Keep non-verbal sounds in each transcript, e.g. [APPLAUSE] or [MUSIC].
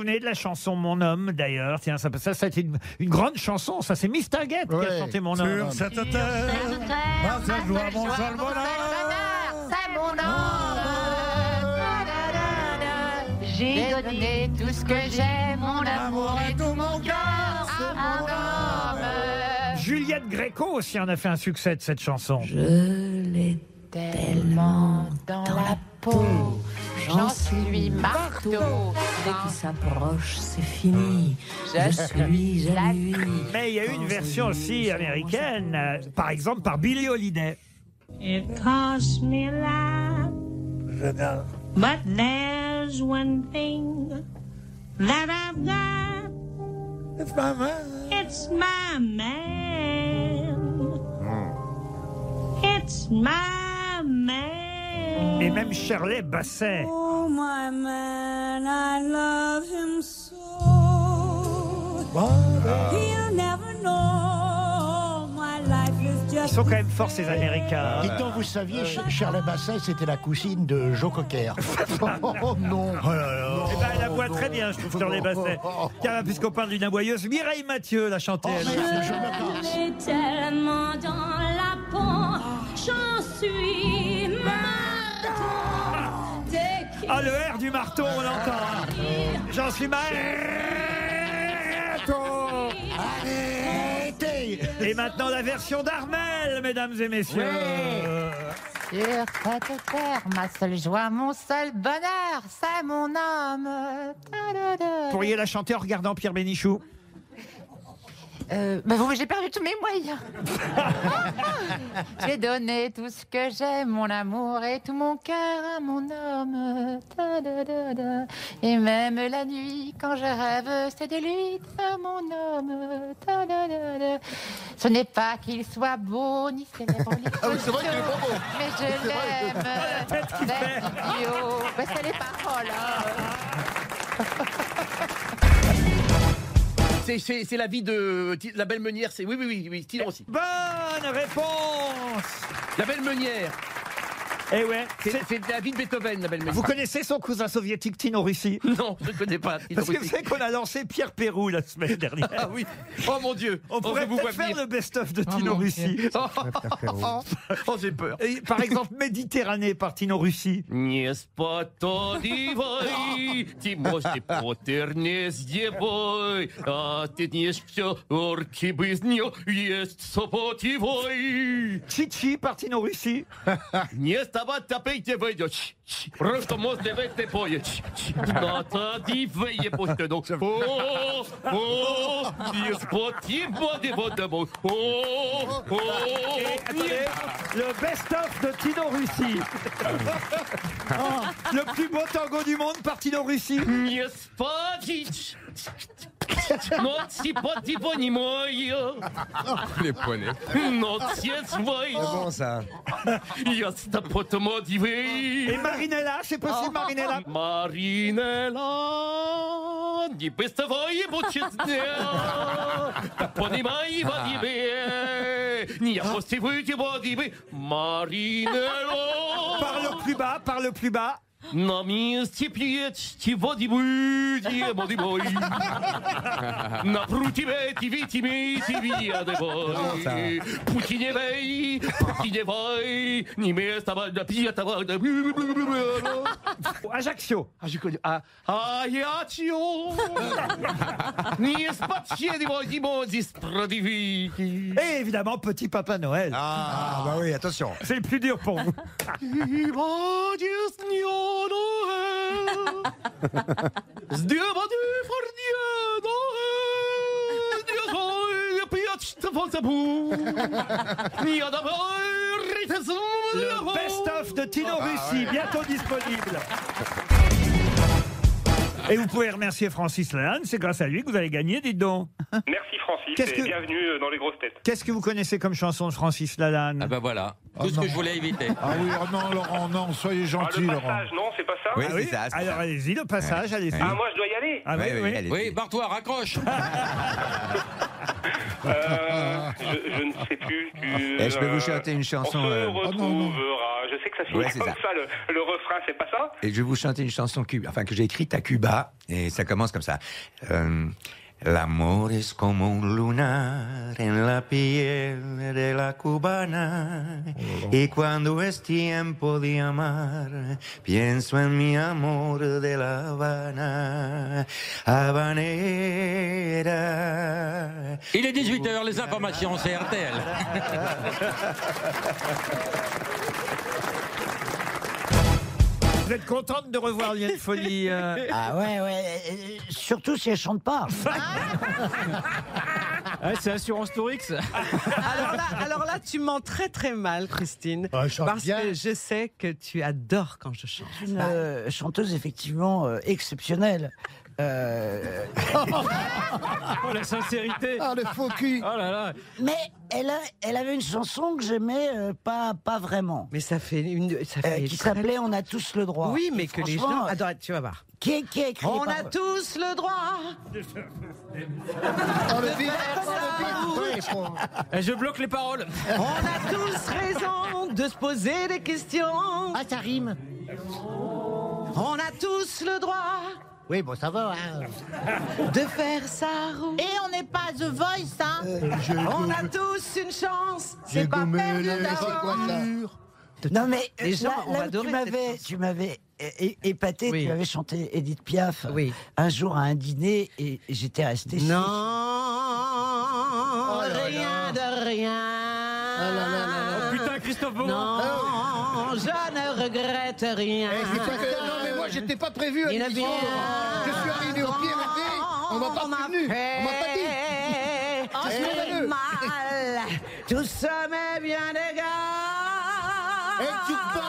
souvenez de la chanson Mon homme d'ailleurs? Tiens, ça, ça, ça a été une, une grande chanson. Ça, c'est Mister Get qui a Ouais. chanté Mon homme. Sur cette terre, ma seule joie, mon seul bonheur. C'est mon homme. J'ai donné tout ce que j'ai, mon amour et tout mon cœur. C'est mon homme. Juliette Gréco aussi en a fait un succès de cette chanson. Je l'ai tellement dans la peau. J'en suis marteau. Dès qu'il s'approche, c'est fini. Je suis lui. Mais il y a eu une version aussi américaine, euh, par exemple par Billie Holiday. It cost me a lot. But there's one thing that I've got. It's my man. It's my man. It's my man. Et même Shirley Basset. Oh, my man, I love him so. He'll never know my life is Ils just. sont quand même forts ces Américains. Dites donc, vous saviez, Ch- Shirley Basset, c'était la cousine de Joe Cocker. [LAUGHS] oh non Eh ben, elle aboie très bien, je trouve, Shirley Basset. Car puisqu'on parle d'une aboyeuse, Mireille Mathieu l'a chanté. elle aussi. Elle est tellement dans la peau, j'en suis Ah, le R du marteau, on l'entend. hein. J'en suis marteau. Arrêtez Et maintenant la version d'Armel, mesdames et messieurs. Sur cette terre, ma seule joie, mon seul bonheur, c'est mon. Vous pourriez la chanter en regardant Pierre Bénichou. Euh, bah vous, j'ai perdu tous mes moyens. [LAUGHS] j'ai donné tout ce que j'ai, mon amour et tout mon cœur à mon homme. Et même la nuit, quand je rêve, c'est de lui, à mon homme. Ce n'est pas qu'il soit beau, ni célèbre, [LAUGHS] ni Ah oui, c'est vrai qu'il est beau. mais je l'aime. [LAUGHS] C'est idiot. Mais c'est les paroles. hein. C'est- la vie de la belle meunière. C'est oui, oui, oui, oui, aussi. Bonne réponse La belle meunière. Eh ouais. C'est c'est- c'est la vie de Beethoven, la belle meunière. Vous connaissez son cousin soviétique Tino Russie Non, je ne connais pas. Tino Parce que vous Rossi. savez qu'on a lancé Pierre Pérou la semaine dernière. Ah oui. Oh mon Dieu. On Oh, pourrait je vous vois peut-être faire venir. le best-of de Tino Russie. Oh, oh, j'ai peur. Et, Par exemple, Méditerranée par Tino Russie. Не спотодивай, ты можешь потер не сделай, а ты не все орки без нее есть сопотивай. Chichi par Tino le best-of de Tino Russie. Le plus beau tango du monde par Tino Russie. Noție potivoni moio Les poneys. Noție voi. C'est bon ça. [LAUGHS] Iasta pot motivei. Et Marinella, c'est possible Marinella [LAUGHS] Marinella Di peste voi bucet dea Poni mai Ni a posti voi ti vodive Marinella Parle plus bas, parle plus bas На месте пьете воды будете, моды мой. Напротив эти витими, тебе Пути не вей, пути не вей, не место вода пьетого. Ajaccio. Ah, je connais. Ah, ah, Ajaccio. Не спасите воды моди справедливи. Et évidemment, Petit Papa Noël. Ah, bah oui, attention. C'est le plus dur pour vous. И води снёное. С деводы форденое. Не [LAUGHS] Le best-of de Tino Russi, bientôt disponible. Et vous pouvez remercier Francis Lalanne, c'est grâce à lui que vous allez gagner, dites donc. Merci Francis Qu'est-ce et que- bienvenue euh, dans les grosses têtes. Qu'est-ce que vous connaissez comme chanson de Francis Lalanne Ah bah voilà. Ah Tout ce non. que je voulais éviter. Ah oui, oh non, Laurent, non, soyez Ah, gentil, le Laurent. passage, non, c'est pas ça Oui, Ah c'est ça, c'est Alors ça. allez-y, le passage, allez-y. Ah, moi je dois y aller Ah oui, Oui, oui, oui. allez-y. Oui, barre-toi, raccroche. [LAUGHS] Euh, je, je ne sais plus. Tu, Eh, je peux vous chanter une chanson, On se euh, Oh, non, non. retrouvera. Je sais que ça finit Ouais, c'est comme ça. ça, le, le refrain, c'est pas ça Et je vais vous chanter une chanson cub- enfin, que j'ai écrite à Cuba, et ça commence comme ça. Euh, L'amor es como un lunar en la piel de la cubana y cuando es tiempo de amar pienso en mi amor de la Habana habanera Il est 18h, les informations, c'est RTL. Vous êtes contente de revoir Liane Folie euh Ah ouais, ouais. Euh, Surtout si elle chante pas. [LAUGHS] c'est Assurance Tourix. Alors là, alors là, tu mens très très mal, Christine. Ah, je chante parce bien. que je sais que tu adores quand je chante. Une euh, chanteuse effectivement euh, exceptionnelle. Euh, Oh, la sincérité. Ah, le faux cul. Oh là là. Mais elle, a- elle avait une chanson que j'aimais euh, pas, pas vraiment. Mais ça fait une. Ça Euh, fait qui très- s'appelait On a tous le droit. Oui, mais Et que les gens adorent. Tu vas voir. Qui, qui a écrit On a tous le droit. Eh, Je bloque les paroles. On a tous raison de se poser des questions. Ah, ça rime. On a tous le droit Oui, bon, ça va. hein. [LAUGHS] de faire sa roue. Et on n'est pas The Voice, hein On a tous une chance. C'est pas perdu d'avance. Non, mais Les gens là, tu m'avais, tu m'avais épaté, Oui. tu avais chanté Edith Piaf Oui. un jour à un dîner et j'étais resté. Non, Oh rien de rien. Oh, putain, Christophe Beaumont. Non, je ne regrette rien. Non, mais moi, j'étais pas prévu à Il l'émission. vient Je suis arrivé au pied levé, on m'a pas prévenu, on m'a pas dit. Oh, C'est j'ai scandaleux. mal. Tout ça m'est bien égal. Et tu te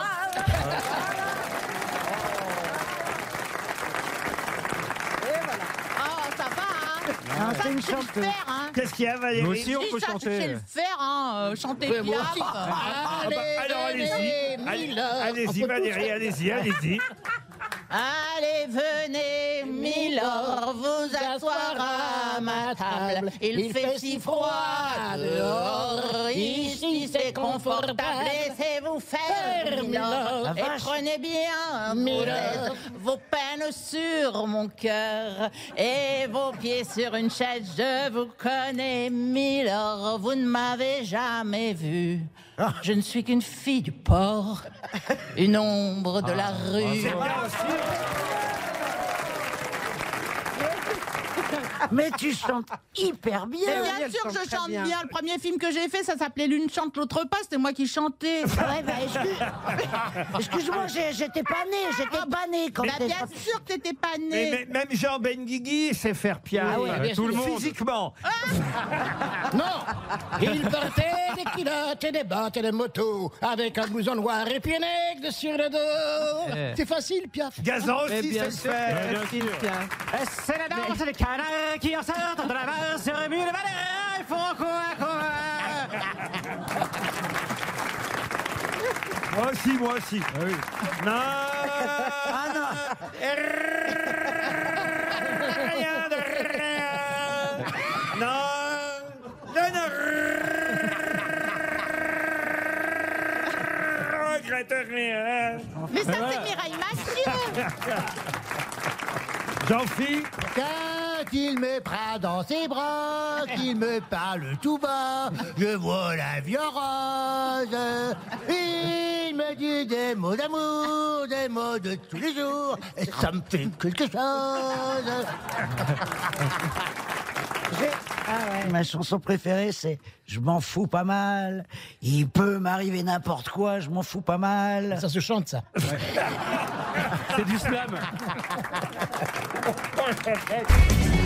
Oh, ça va, hein Ah, c'est une chanteuse. faire, hein Qu'est-ce qu'il y a, Valérie Nous aussi, on peut ça, je sais chanter. le faire, hein euh, Chanter Piaf. Ah bah, Alors allez-y, Allez- allez-y Valérie, allez-y, allez-y. Allez, venez, Milord, vous asseoir à ma table. Il, fait si froid dehors, ici c'est confortable. Laissez-vous faire, Milord, et prenez bien Milord, vos peines sur mon cœur et vos pieds sur une chaise. Je vous connais, Milord, vous ne m'avez jamais vu. Je ne suis qu'une fille du port, une ombre de la rue. Mais tu chantes hyper bien. Mais bien sûr que je chante bien. bien. Le premier film que j'ai fait, ça s'appelait L'une chante, l'autre pas. C'était moi qui chantais. Ouais, bah, excuse- Excuse-moi, j'ai- j'étais pas né, j'étais pas né quand Bah, t'es bien sûr que t'étais pas Mais, né. mais- même Jean Benguigui sait faire Piaf. Ah ouais, bien tout le sûr. monde. Physiquement. [LAUGHS] Non Il portait des culottes et des bottes et des motos avec un blouson noir et puis un aigle sur le dos. Eh. C'est facile, Piaf. Gazan Mais aussi bien sait le Christine Piaf. C'est la danse des canards qui en sortent de la main sur remue les balais. Ils font quoi, quoi Moi aussi, moi aussi. Non. Ah non Rien de rien. Non. Non, non. Regrette rien. Mais ça, c'est Mireille Mathieu. Jean-Philippe. Quand il me prend dans ses bras, qu'il me parle tout bas, je vois la vie en rose. Il me dit des mots d'amour, des mots de tous les jours, et ça me fait quelque chose. Ma chanson préférée, c'est Je m'en fous pas mal. Il peut m'arriver n'importe quoi, je m'en fous pas mal. Ça se chante, ça. C'est du slam. [LAUGHS]